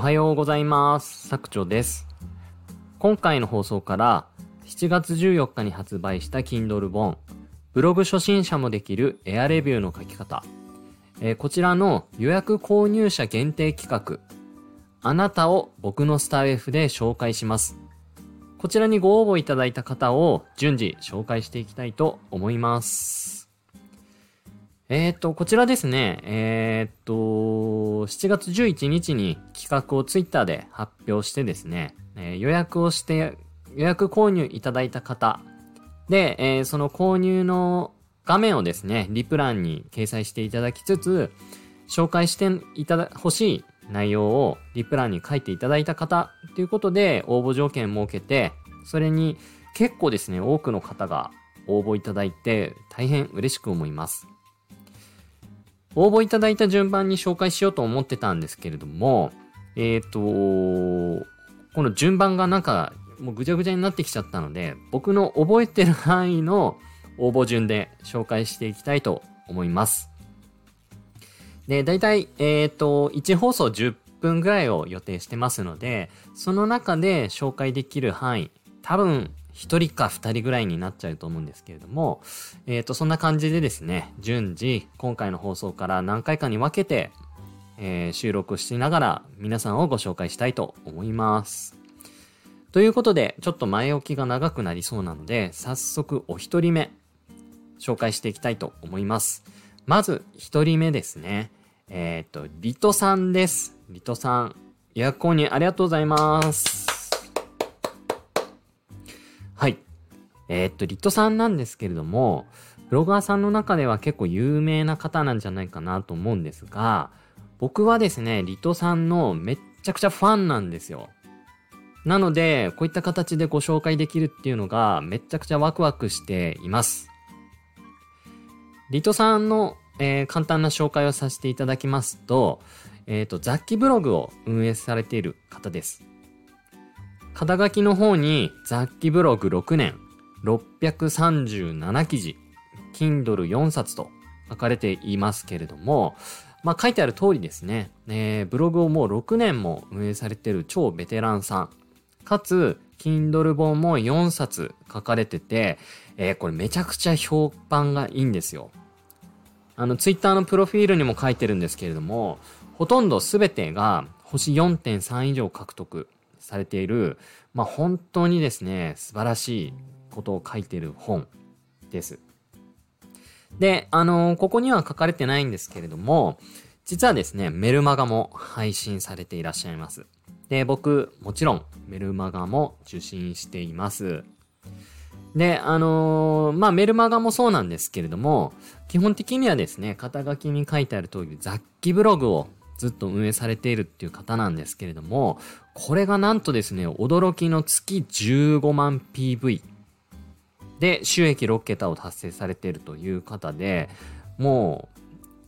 はようございます。作長です。今回の放送から7月14日に発売した Kindle 本、ブログ初心者もできるエアレビューの書き方、えーこちらの予約購入者限定企画、あなたを僕のスタイフで紹介します。こちらにご応募いただいた方を順次紹介していきたいと思います。えー、っと、こちらですね、えー、っと、7月11日に企画をツイッターで発表してですね、えー予約をして、予約購入いただいた方。で、えその購入の画面をですね、リプランに掲載していただきつつ、紹介していただ、欲しい内容をリプランに書いていただいた方ということで応募条件を設けて、それに結構ですね、多くの方が応募いただいて大変嬉しく思います。応募いただいた順番に紹介しようと思ってたんですけれども、えっ、と、この順番がなんかもうぐちゃぐちゃになってきちゃったので、僕の覚えてる範囲の応募順で紹介していきたいと思います。で、大体、えっ、と、1放送10分ぐらいを予定してますので、その中で紹介できる範囲、多分、1人か2人ぐらいになっちゃうと思うんですけれども、えっ、と、そんな感じでですね、順次、今回の放送から何回かに分けて、えー収録しながら皆さんをご紹介したいと思います。ということで、ちょっと前置きが長くなりそうなので、早速お一人目、紹介していきたいと思います。まず、一人目ですね。えっ、と、リトさんです。リトさん、予約購入ありがとうございます。えっ、と、リトさんなんですけれども、ブロガーさんの中では結構有名な方なんじゃないかなと思うんですが、僕はですね、リトさんのめっちゃくちゃファンなんですよ。なので、こういった形でご紹介できるっていうのがめちゃくちゃワクワクしています。リトさんの、えー簡単な紹介をさせていただきますと、えっ、と、雑記ブログを運営されている方です。肩書きの方に雑記ブログ6年、637記事、Kindle 4冊と書かれていますけれども、まあ書いてある通りですね、えーブログをもう6年も運営されている超ベテランさん。かつ、Kindle 本も4冊書かれてて、えーこれめちゃくちゃ評判がいいんですよ。あの、Twitter のプロフィールにも書いてるんですけれども、ほとんど全てが星4.3以上獲得されている、まあ本当にですね、素晴らしいことを書いてる本です。で、あのここには書かれてないんですけれども、実はですね、メルマガも配信されていらっしゃいます。で、僕、もちろん、メルマガも受信しています。で、あのーまあ、メルマガもそうなんですけれども、基本的にはですね、肩書きに書いてある通り、雑記ブログをずっと運営されているっていう方なんですけれども、これがなんとですね、驚きの月15万 PV で収益6桁を達成されているという方で、もう、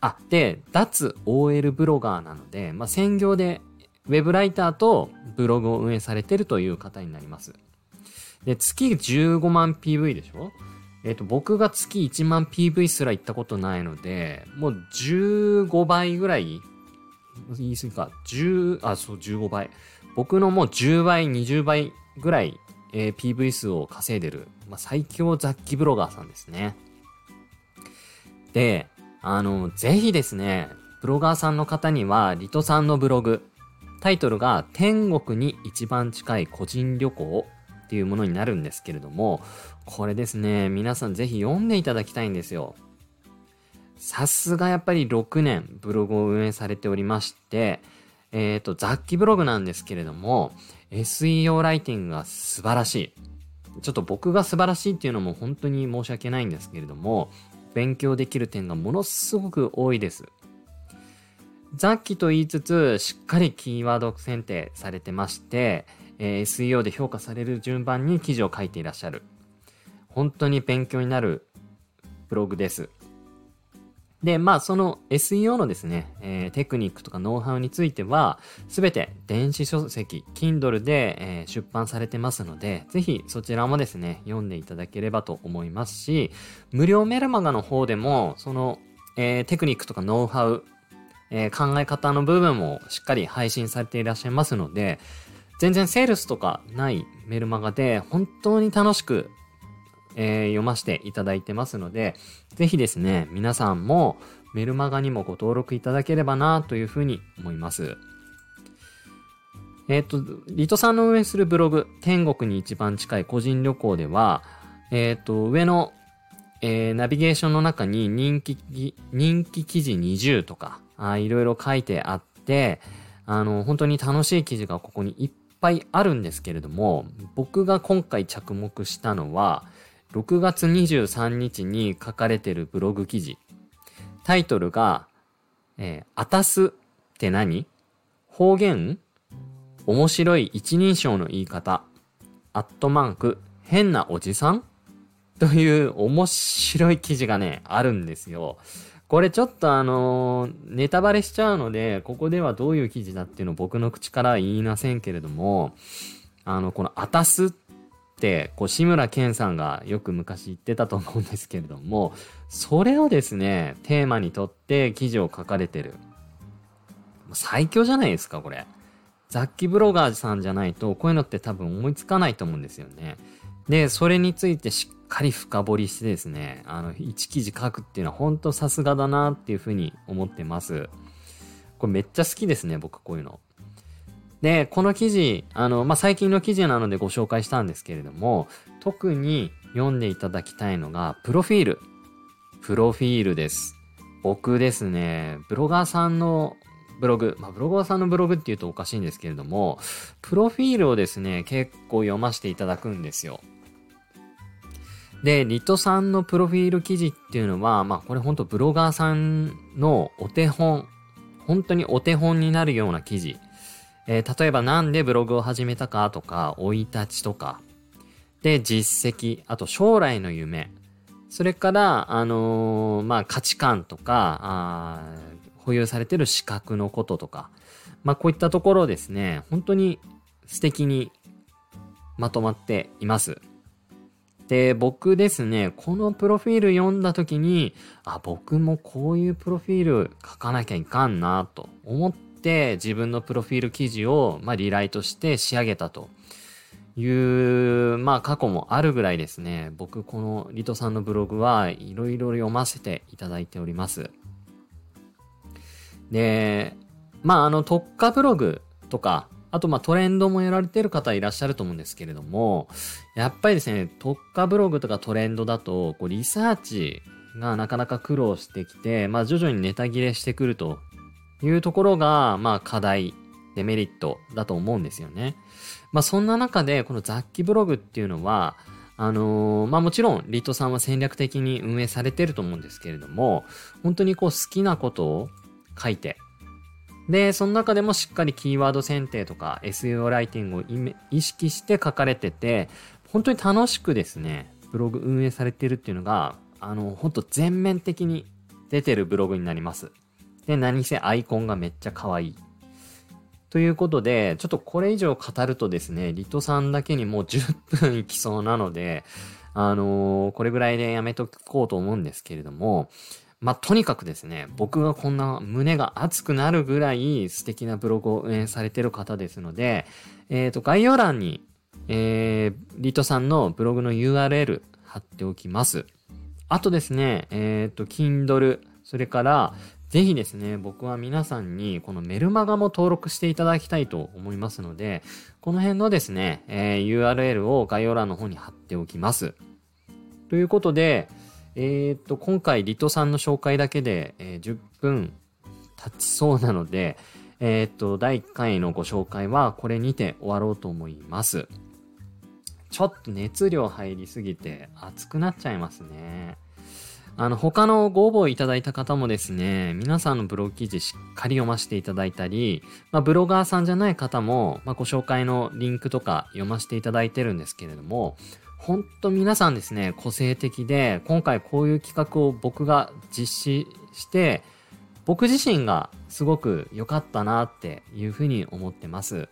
あ、で、脱 OL ブロガーなので、まあ、専業でウェブライターとブログを運営されてるという方になります。で、月15万 PV でしょ？えっ、と、僕が月1万 PV すら行ったことないので、もう15倍ぐらい言い過ぎか。10、あ、そう、15倍。僕のもう10倍、20倍ぐらい、えー PV 数を稼いでる、まあ、最強雑記ブロガーさんですね。で、あの、ぜひですね、ブロガーさんの方には、リトさんのブログ、タイトルが天国に一番近い個人旅行っていうものになるんですけれども、これですね、皆さんぜひ読んでいただきたいんですよ。さすがやっぱり6年ブログを運営されておりまして、えっ、と、雑記ブログなんですけれども、SEO ライティングが素晴らしい。ちょっと僕が素晴らしいっていうのも本当に申し訳ないんですけれども、勉強できる点がものすごく多いです。雑記と言いつつ、しっかりキーワード選定されてまして、えー SEO で評価される順番に記事を書いていらっしゃる。本当に勉強になるブログです。で、まあ、その SEO のですね、えーテクニックとかノウハウについては、すべて電子書籍、Kindle で、えー出版されてますので、ぜひそちらもですね、読んでいただければと思いますし、無料メルマガの方でも、その、えーテクニックとかノウハウ、えー、考え方の部分もしっかり配信されていらっしゃいますので、全然セールスとかないメルマガで本当に楽しく、えー、読ませていただいてますので、ぜひですね、皆さんもメルマガにもご登録いただければなというふうに思います。えっ、と、リトさんの運営するブログ、天国に一番近い個人旅行では、えっ、と、上の、えー、ナビゲーションの中に人気、人気記事20とか、あいろいろ書いてあって、あの、本当に楽しい記事がここにいっぱいあるんですけれども、僕が今回着目したのは、6月23日に書かれてるブログ記事。タイトルが、えー、あたすって何？方言？面白い一人称の言い方、アットマーク、変なおじさん？という面白い記事がね、あるんですよ。これちょっとあのー、ネタバレしちゃうので、ここではどういう記事だっていうの僕の口から言いませんけれども、あの、このあたすって、こう、志村けんさんがよく昔言ってたと思うんですけれども、それをですね、テーマにとって記事を書かれてる。最強じゃないですか、これ。雑記ブロガーさんじゃないと、こういうのって多分思いつかないと思うんですよね。で、それについてしっかり深掘りしてですね、あの、1記事書くっていうのは本当さすがだなっていうふうに思ってます。これめっちゃ好きですね、僕こういうの。で、この記事、あの、まあ、最近の記事なのでご紹介したんですけれども、特に読んでいただきたいのが、プロフィール。プロフィールです。僕ですね、ブロガーさんのブログ、まあ、ブロガーさんのブログって言うとおかしいんですけれども、プロフィールをですね、結構読ませていただくんですよ。で、リトさんのプロフィール記事っていうのは、まあこれほんとブロガーさんのお手本、本当にお手本になるような記事。えー、例えばなんでブログを始めたかとか、生い立ちとか、で、実績、あと将来の夢、それから、あのー、まあ価値観とか、あ保有されてる資格のこととか、まあこういったところですね、本当に素敵にまとまっています。で、僕ですね、このプロフィール読んだ時に、あ、僕もこういうプロフィール書かなきゃいかんなと思って自分のプロフィール記事を、まあ、リライトして仕上げたという、まあ過去もあるぐらいですね、僕このリトさんのブログはいろいろ読ませていただいております。で、まあ、あの、特化ブログとか、あと、ま、トレンドもやられてる方いらっしゃると思うんですけれども、やっぱりですね、特化ブログとかトレンドだと、こう、リサーチがなかなか苦労してきて、まあ、徐々にネタ切れしてくるというところが、まあ、課題、デメリットだと思うんですよね。まあ、そんな中で、この雑記ブログっていうのは、あのー、まあもちろん、リトさんは戦略的に運営されてると思うんですけれども、本当にこう好きなことを書いて、で、その中でもしっかりキーワード選定とか SEO ライティングを意識して書かれてて、本当に楽しくですね、ブログ運営されてるっていうのが、あの、本当全面的に出てるブログになります。で、何せアイコンがめっちゃ可愛い。ということで、ちょっとこれ以上語るとですね、リトさんだけにもう10分いきそうなので、あのー、これぐらいでやめとこうと思うんですけれども、まあ、とにかくですね、僕がこんな胸が熱くなるぐらい素敵なブログを運営されてる方ですので、えっ、ー、と、概要欄に、えー、リトさんのブログの URL 貼っておきます。あとですね、えっ、ー、と、Kindle、それから、ぜひですね、僕は皆さんにこのメルマガも登録していただきたいと思いますので、この辺のですね、えー、URL を概要欄の方に貼っておきます。ということで、えっ、と、今回、リトさんの紹介だけで、えー、10分経ちそうなので、えっ、と、第1回のご紹介はこれにて終わろうと思います。ちょっと熱量入りすぎて熱くなっちゃいますね。あの、他のご応募いただいた方もですね、皆さんのブログ記事しっかり読ませていただいたり、まあ、ブロガーさんじゃない方も、まあ、ご紹介のリンクとか読ませていただいてるんですけれども、ほんと皆さんですね、個性的で、今回こういう企画を僕が実施して、僕自身がすごく良かったなっていうふうに思ってます。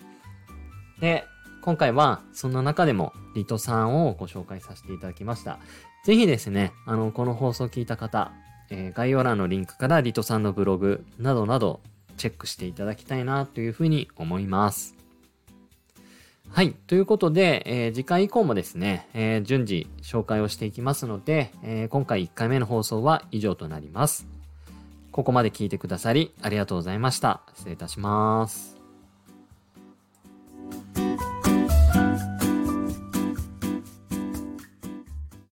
で、今回はそんな中でもリトさんをご紹介させていただきました。ぜひですね、あの、この放送を聞いた方、えー、概要欄のリンクからリトさんのブログなどなどチェックしていただきたいなというふうに思います。はい。ということで、えー、次回以降もですね、えー、順次紹介をしていきますので、えー、今回1回目の放送は以上となります。ここまで聞いてくださりありがとうございました。失礼いたします。